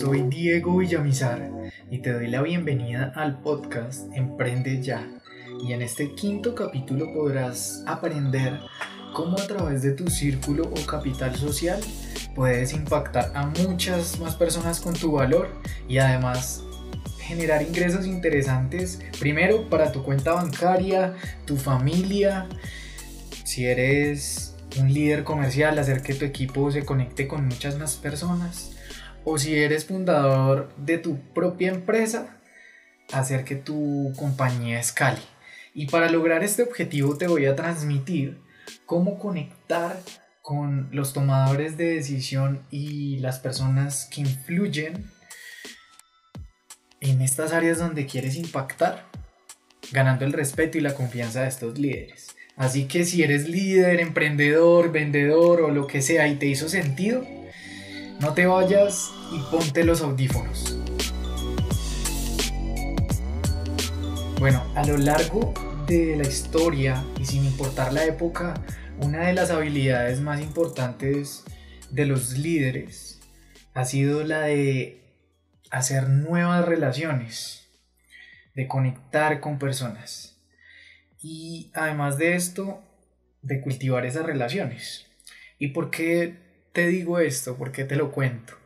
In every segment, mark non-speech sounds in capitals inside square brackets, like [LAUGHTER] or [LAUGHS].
Soy Diego Villamizar y te doy la bienvenida al podcast Emprende Ya. Y en este quinto capítulo podrás aprender cómo a través de tu círculo o capital social puedes impactar a muchas más personas con tu valor y además generar ingresos interesantes, primero para tu cuenta bancaria, tu familia, si eres un líder comercial, hacer que tu equipo se conecte con muchas más personas, o si eres fundador de tu propia empresa, hacer que tu compañía escale. Y para lograr este objetivo te voy a transmitir cómo conectar con los tomadores de decisión y las personas que influyen en estas áreas donde quieres impactar, ganando el respeto y la confianza de estos líderes. Así que si eres líder, emprendedor, vendedor o lo que sea y te hizo sentido, no te vayas y ponte los audífonos. Bueno, a lo largo de la historia y sin importar la época, una de las habilidades más importantes de los líderes ha sido la de hacer nuevas relaciones, de conectar con personas. Y además de esto, de cultivar esas relaciones. ¿Y por qué te digo esto? ¿Por qué te lo cuento?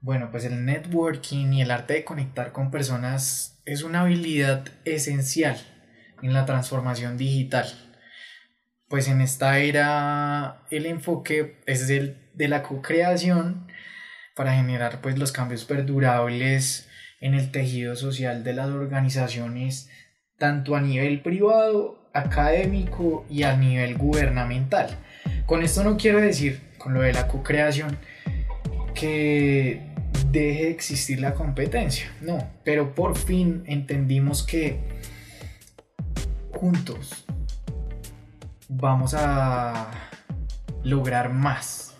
Bueno, pues el networking y el arte de conectar con personas es una habilidad esencial en la transformación digital. Pues en esta era el enfoque es el de la co-creación para generar pues los cambios perdurables en el tejido social de las organizaciones tanto a nivel privado, académico y a nivel gubernamental. Con esto no quiero decir, con lo de la co-creación, que deje de existir la competencia, no, pero por fin entendimos que juntos vamos a lograr más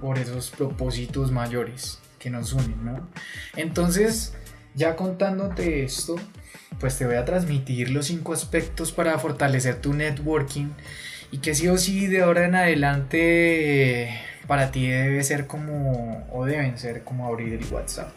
por esos propósitos mayores que nos unen, ¿no? Entonces, ya contándote esto, pues te voy a transmitir los cinco aspectos para fortalecer tu networking y que sí o sí de ahora en adelante para ti debe ser como o deben ser como abrir el WhatsApp.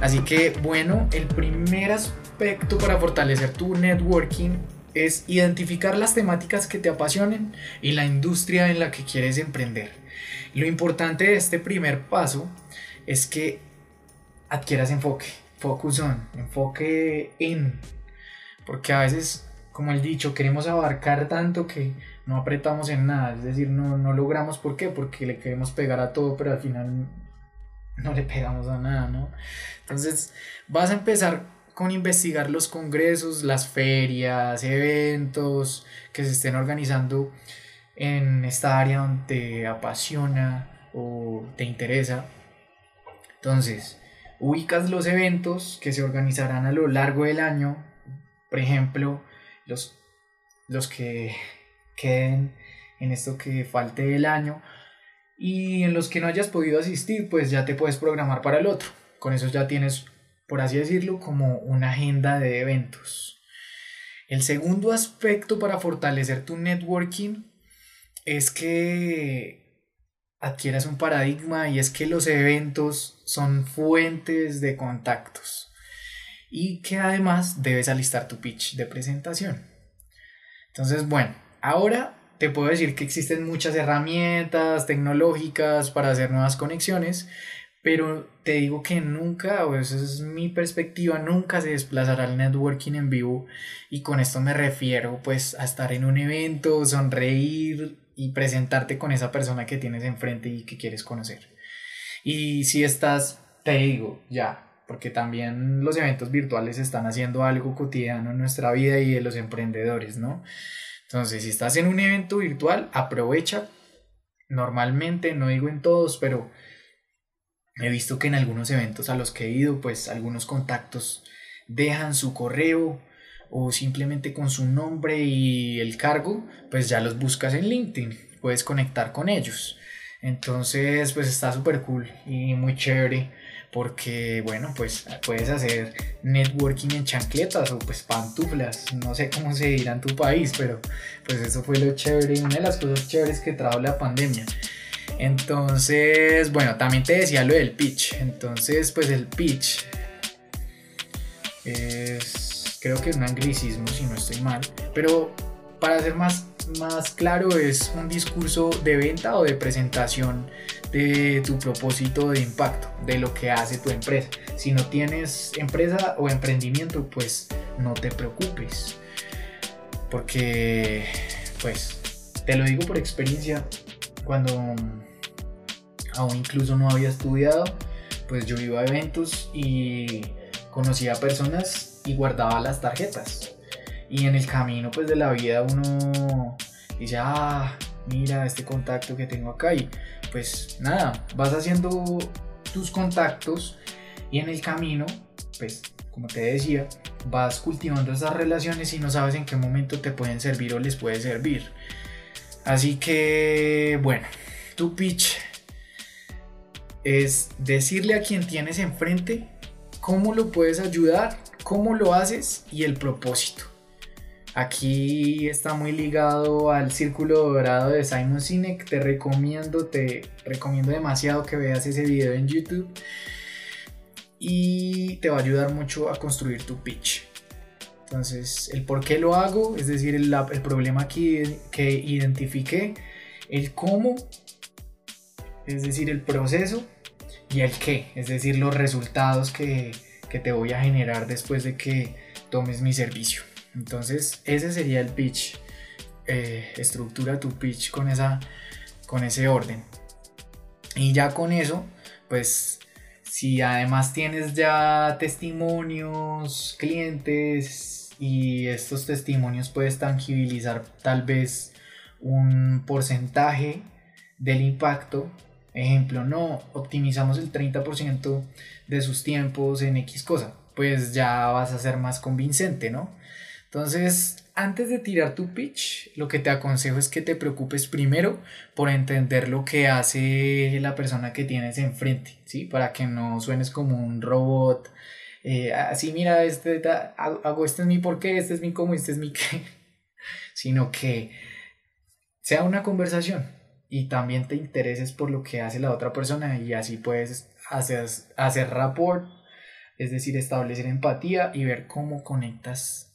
Así que bueno, el primer aspecto para fortalecer tu networking es identificar las temáticas que te apasionen y la industria en la que quieres emprender. Lo importante de este primer paso es que adquieras enfoque, focus on, enfoque en, porque a veces, como el dicho, queremos abarcar tanto que no apretamos en nada, es decir, no, no logramos, ¿por qué? Porque le queremos pegar a todo, pero al final no le pegamos a nada, ¿no? Entonces vas a empezar con investigar los congresos, las ferias, eventos que se estén organizando en esta área donde te apasiona o te interesa. Entonces, ubicas los eventos que se organizarán a lo largo del año, por ejemplo, los, los que queden en esto que falte del año, y en los que no hayas podido asistir, pues ya te puedes programar para el otro. Con eso ya tienes, por así decirlo, como una agenda de eventos. El segundo aspecto para fortalecer tu networking es que adquieras un paradigma y es que los eventos son fuentes de contactos y que además debes alistar tu pitch de presentación. Entonces, bueno, ahora te puedo decir que existen muchas herramientas tecnológicas para hacer nuevas conexiones, pero te digo que nunca, o esa es mi perspectiva, nunca se desplazará el networking en vivo y con esto me refiero pues a estar en un evento, sonreír y presentarte con esa persona que tienes enfrente y que quieres conocer. Y si estás, te digo, ya, porque también los eventos virtuales están haciendo algo cotidiano en nuestra vida y de los emprendedores, ¿no? Entonces, si estás en un evento virtual, aprovecha. Normalmente, no digo en todos, pero he visto que en algunos eventos a los que he ido, pues algunos contactos dejan su correo o simplemente con su nombre y el cargo, pues ya los buscas en LinkedIn, puedes conectar con ellos. Entonces, pues está súper cool y muy chévere porque bueno, pues puedes hacer networking en chancletas o pues pantuflas, no sé cómo se dirá en tu país, pero pues eso fue lo chévere, una de las cosas chéveres que trajo la pandemia. Entonces, bueno, también te decía lo del pitch. Entonces, pues el pitch es, creo que es un anglicismo si no estoy mal, pero para ser más, más claro es un discurso de venta o de presentación de tu propósito de impacto, de lo que hace tu empresa. Si no tienes empresa o emprendimiento, pues no te preocupes. Porque, pues, te lo digo por experiencia, cuando aún incluso no había estudiado, pues yo iba a eventos y conocía personas y guardaba las tarjetas. Y en el camino pues de la vida uno dice, ah, mira este contacto que tengo acá y pues nada, vas haciendo tus contactos y en el camino, pues como te decía, vas cultivando esas relaciones y no sabes en qué momento te pueden servir o les puede servir. Así que, bueno, tu pitch es decirle a quien tienes enfrente cómo lo puedes ayudar, cómo lo haces y el propósito. Aquí está muy ligado al círculo dorado de Simon Sinek. Te recomiendo, te recomiendo demasiado que veas ese video en YouTube. Y te va a ayudar mucho a construir tu pitch. Entonces, el por qué lo hago, es decir, el, problema que, que identifiqué, el cómo, es decir, el proceso, y el qué, es decir, los resultados que, que te voy a generar después de que tomes mi servicio. Entonces, ese sería el pitch. Eh, estructura tu pitch con, esa, con ese orden. Y ya con eso, pues si además tienes ya testimonios, clientes y estos testimonios puedes tangibilizar tal vez un porcentaje del impacto. Ejemplo, no, optimizamos el 30% de sus tiempos en X cosa. Pues ya vas a ser más convincente, ¿no? Entonces, antes de tirar tu pitch, lo que te aconsejo es que te preocupes primero por entender lo que hace la persona que tienes enfrente, ¿sí? Para que no suenes como un robot. Eh, así, mira, este, hago, este es mi por qué, este es mi cómo, este es mi qué. [LAUGHS] Sino que sea una conversación y también te intereses por lo que hace la otra persona y así puedes hacer, hacer rapport, es decir, establecer empatía y ver cómo conectas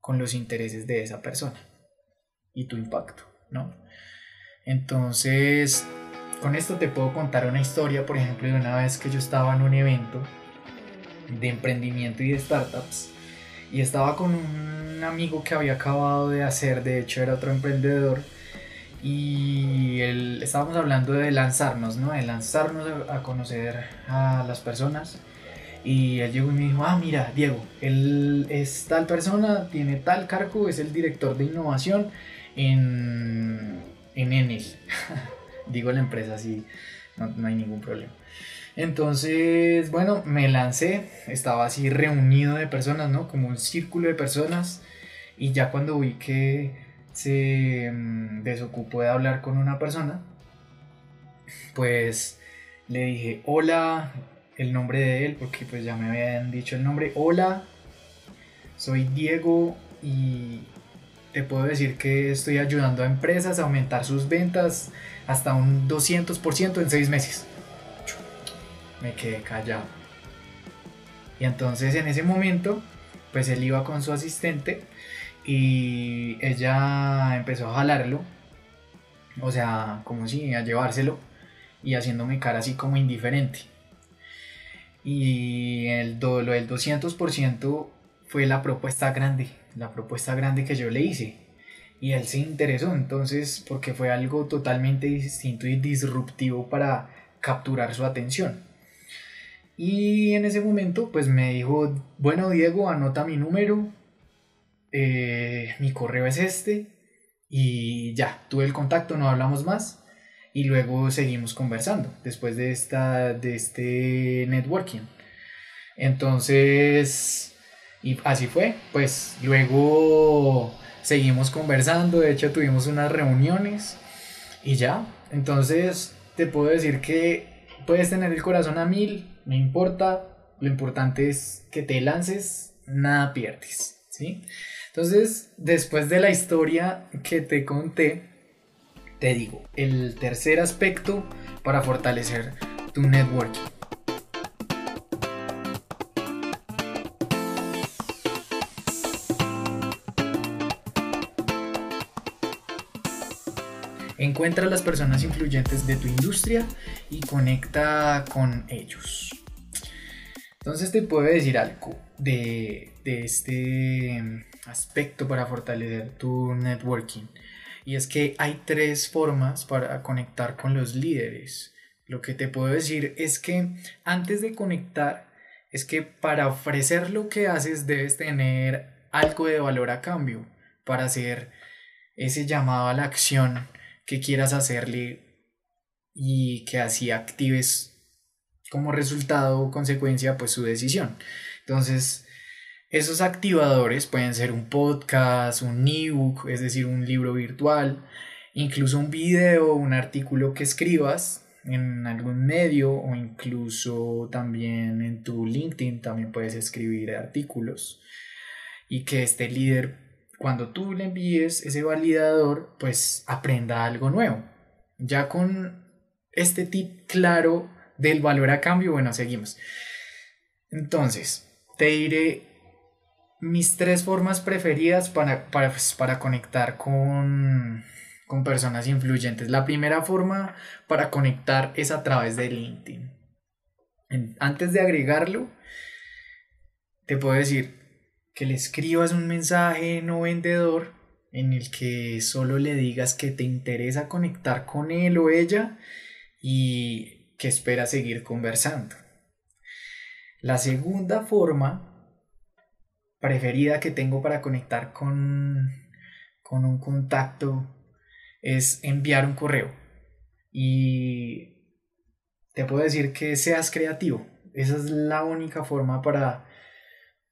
con los intereses de esa persona y tu impacto, ¿no? Entonces, con esto te puedo contar una historia, por ejemplo, de una vez que yo estaba en un evento de emprendimiento y de startups y estaba con un amigo que había acabado de hacer, de hecho era otro emprendedor, y él, estábamos hablando de lanzarnos, ¿no? De lanzarnos a conocer a las personas y él llegó y me dijo, ah, mira, Diego, él es tal persona, tiene tal cargo, es el director de innovación en, en Enel. [LAUGHS] Digo la empresa así, no, no hay ningún problema. Entonces, bueno, me lancé, estaba así reunido de personas, ¿no? Como un círculo de personas. Y ya cuando vi que se mm, desocupó de hablar con una persona, pues le dije, hola, el nombre de él porque pues ya me habían dicho el nombre. Hola, soy Diego y te puedo decir que estoy ayudando a empresas a aumentar sus ventas hasta un 200% en seis meses. Me quedé callado. Y entonces en ese momento, pues él iba con su asistente y ella empezó a jalarlo. O sea, como si a llevárselo y haciéndome cara así como indiferente. Y el, lo del 200% fue la propuesta grande, la propuesta grande que yo le hice. Y él se interesó entonces porque fue algo totalmente distinto y disruptivo para capturar su atención. Y en ese momento pues me dijo, bueno Diego, anota mi número, eh, mi correo es este y ya, tuve el contacto, no hablamos más y luego seguimos conversando después de, esta, de este networking. Entonces, y así fue, pues luego seguimos conversando, de hecho tuvimos unas reuniones y ya, entonces te puedo decir que puedes tener el corazón a mil, no importa, lo importante es que te lances, nada pierdes, ¿sí? Entonces, después de la historia que te conté, te digo, el tercer aspecto para fortalecer tu networking. Encuentra a las personas influyentes de tu industria y conecta con ellos. Entonces te puedo decir algo de, de este aspecto para fortalecer tu networking. Y es que hay tres formas para conectar con los líderes. Lo que te puedo decir es que antes de conectar, es que para ofrecer lo que haces debes tener algo de valor a cambio para hacer ese llamado a la acción que quieras hacerle y que así actives como resultado o consecuencia pues su decisión. Entonces, esos activadores pueden ser un podcast, un ebook, es decir, un libro virtual, incluso un video, un artículo que escribas en algún medio o incluso también en tu LinkedIn también puedes escribir artículos y que este líder cuando tú le envíes ese validador, pues aprenda algo nuevo. Ya con este tip claro del valor a cambio, bueno, seguimos. Entonces, te diré mis tres formas preferidas para, para, pues, para conectar con, con personas influyentes. La primera forma para conectar es a través de LinkedIn. Antes de agregarlo, te puedo decir, que le escribas un mensaje no vendedor en el que solo le digas que te interesa conectar con él o ella y que espera seguir conversando. La segunda forma preferida que tengo para conectar con, con un contacto es enviar un correo. Y te puedo decir que seas creativo. Esa es la única forma para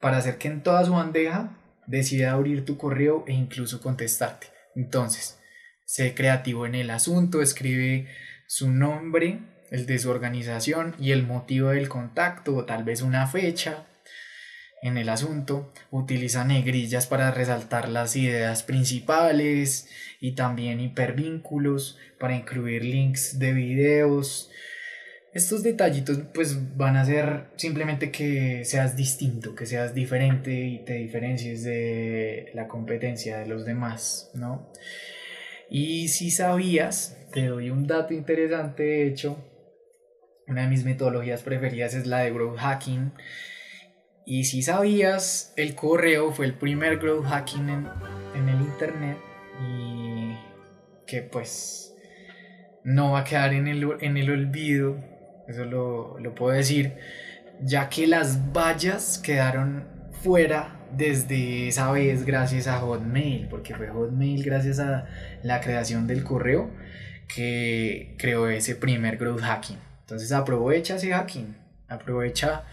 para hacer que en toda su bandeja decida abrir tu correo e incluso contestarte. Entonces, sé creativo en el asunto, escribe su nombre, el de su organización y el motivo del contacto o tal vez una fecha en el asunto. Utiliza negrillas para resaltar las ideas principales y también hipervínculos para incluir links de videos, estos detallitos pues van a hacer simplemente que seas distinto, que seas diferente y te diferencies de la competencia de los demás, ¿no? Y si sabías, te doy un dato interesante, de hecho, una de mis metodologías preferidas es la de growth hacking. Y si sabías, el correo fue el primer growth hacking en, en el internet y que pues no va a quedar en el, en el olvido eso lo, lo puedo decir, ya que las vallas quedaron fuera desde esa vez gracias a Hotmail, porque fue Hotmail gracias a la creación del correo que creó ese primer growth hacking. Entonces aprovecha ese hacking, aprovecha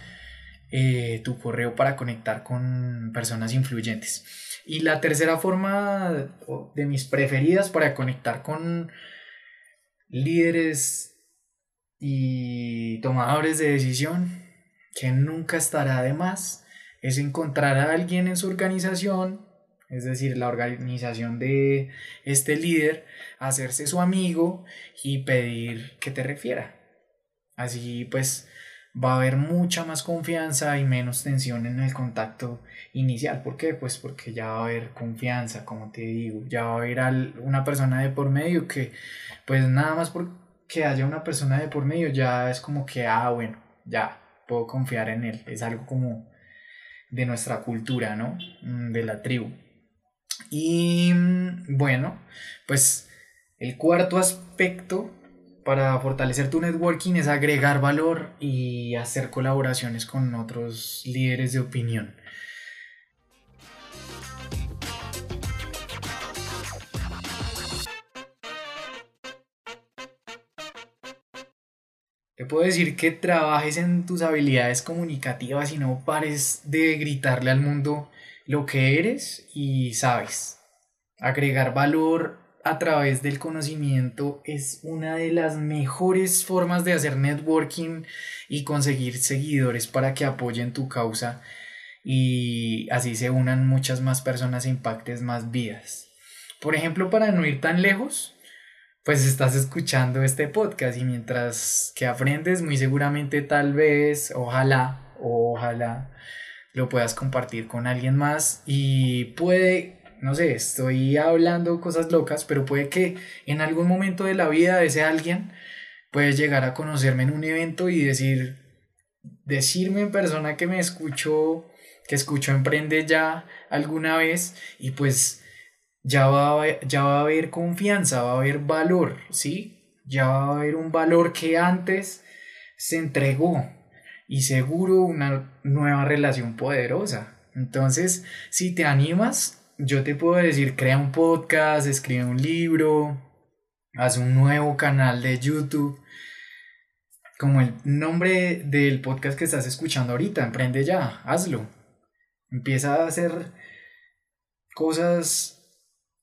eh, tu correo para conectar con personas influyentes. Y la tercera forma de mis preferidas para conectar con líderes y tomadores de decisión, que nunca estará de más, es encontrar a alguien en su organización, es decir, la organización de este líder, hacerse su amigo y pedir que te refiera. Así pues va a haber mucha más confianza y menos tensión en el contacto inicial. ¿Por qué? Pues porque ya va a haber confianza, como te digo, ya va a haber una persona de por medio que pues nada más por que haya una persona de por medio ya es como que, ah, bueno, ya puedo confiar en él. Es algo como de nuestra cultura, ¿no? Mm, de la tribu. Y mm, bueno, pues el cuarto aspecto para fortalecer tu networking es agregar valor y hacer colaboraciones con otros líderes de opinión. Te puedo decir que trabajes en tus habilidades comunicativas y no pares de gritarle al mundo lo que eres y sabes. Agregar valor a través del conocimiento es una de las mejores formas de hacer networking y conseguir seguidores para que apoyen tu causa y así se unan muchas más personas e impactes más vidas. Por ejemplo, para no ir tan lejos, pues estás escuchando este podcast y mientras que aprendes, muy seguramente tal vez, ojalá, ojalá lo puedas compartir con alguien más y puede no sé, estoy hablando cosas locas, pero puede que en algún momento de la vida de ese alguien puedes llegar a conocerme en un evento y decir, decirme en persona que me escuchó, que escuchó Emprende ya alguna vez y pues ya va, a, ya va a haber confianza, va a haber valor, ¿sí? Ya va a haber un valor que antes se entregó y seguro una nueva relación poderosa. Entonces, si te animas, yo te puedo decir, crea un podcast, escribe un libro, haz un nuevo canal de YouTube. Como el nombre del podcast que estás escuchando ahorita, emprende ya, hazlo. Empieza a hacer cosas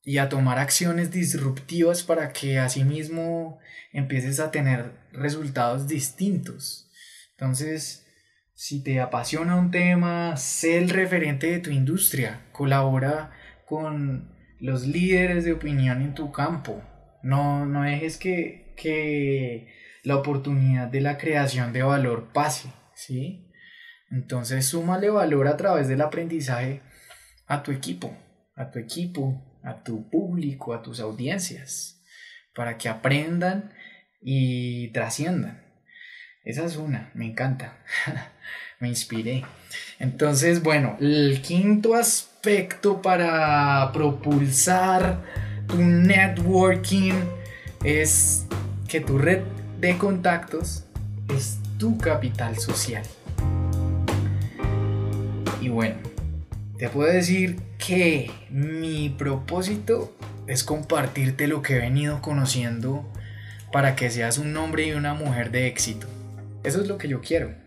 y a tomar acciones disruptivas para que asimismo empieces a tener resultados distintos. Entonces, si te apasiona un tema, sé el referente de tu industria, colabora con los líderes de opinión en tu campo. No, no dejes que, que la oportunidad de la creación de valor pase, ¿sí? Entonces súmale valor a través del aprendizaje a tu equipo, a tu equipo, a tu público, a tus audiencias, para que aprendan y trasciendan. Esa es una, me encanta. [LAUGHS] me inspiré. Entonces, bueno, el quinto aspecto para propulsar tu networking es que tu red de contactos es tu capital social. Y bueno, te puedo decir que mi propósito es compartirte lo que he venido conociendo para que seas un hombre y una mujer de éxito. Eso es lo que yo quiero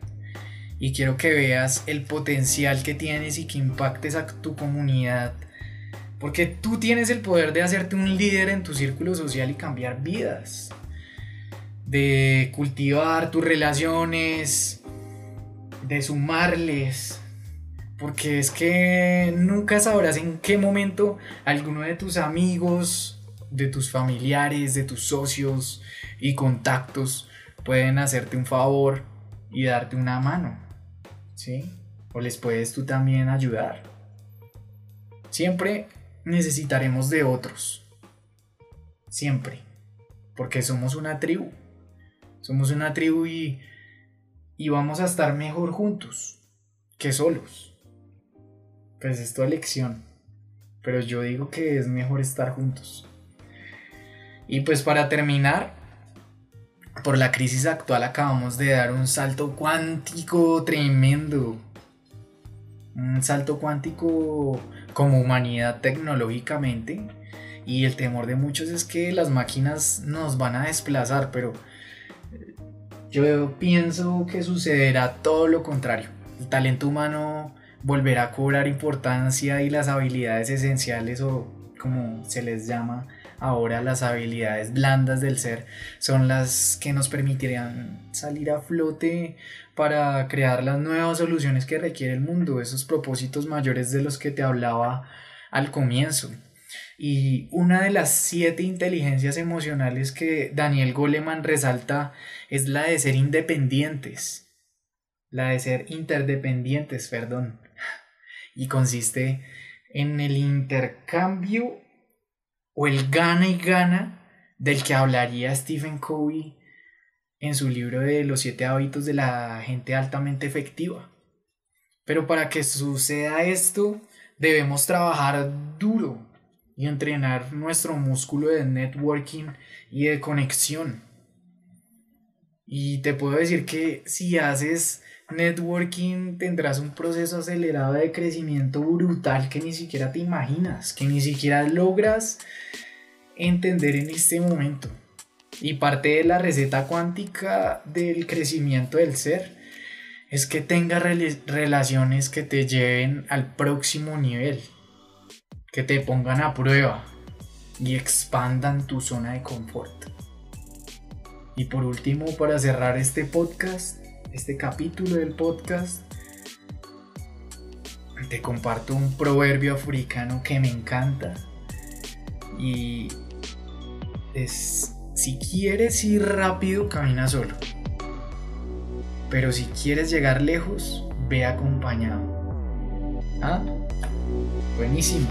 y quiero que veas el potencial que tienes y que impactes a tu comunidad. Porque tú tienes el poder de hacerte un líder en tu círculo social y cambiar vidas. De cultivar tus relaciones, de sumarles. Porque es que nunca sabrás en qué momento alguno de tus amigos, de tus familiares, de tus socios y contactos pueden hacerte un favor y darte una mano. ¿Sí? O les puedes tú también ayudar. Siempre necesitaremos de otros. Siempre. Porque somos una tribu. Somos una tribu y, y vamos a estar mejor juntos que solos. Pues es tu elección. Pero yo digo que es mejor estar juntos. Y pues para terminar, por la crisis actual acabamos de dar un salto cuántico tremendo. Un salto cuántico como humanidad tecnológicamente. Y el temor de muchos es que las máquinas nos van a desplazar, pero eh, yo pienso que sucederá todo lo contrario. El talento humano volverá a cobrar importancia y las habilidades esenciales o como se les llama Ahora las habilidades blandas del ser son las que nos permitirían salir a flote para crear las nuevas soluciones que requiere el mundo, esos propósitos mayores de los que te hablaba al comienzo. Y una de las siete inteligencias emocionales que Daniel Goleman resalta es la de ser independientes, la de ser interdependientes, perdón, y consiste en el intercambio o el gana y gana del que hablaría Stephen Covey en su libro de los siete hábitos de la gente altamente efectiva. Pero para que suceda esto, debemos trabajar duro y entrenar nuestro músculo de networking y de conexión. Y te puedo decir que si haces networking tendrás un proceso acelerado de crecimiento brutal que ni siquiera te imaginas, que ni siquiera logras entender en este momento. Y parte de la receta cuántica del crecimiento del ser es que tengas relaciones que te lleven al próximo nivel, que te pongan a prueba, y expandan tu zona de confort. Y por último, para cerrar este podcast, este capítulo del podcast, te comparto un proverbio africano que me encanta. Y es si quieres ir rápido camina solo. Pero si quieres llegar lejos ve acompañado. ¿Ah? buenísimo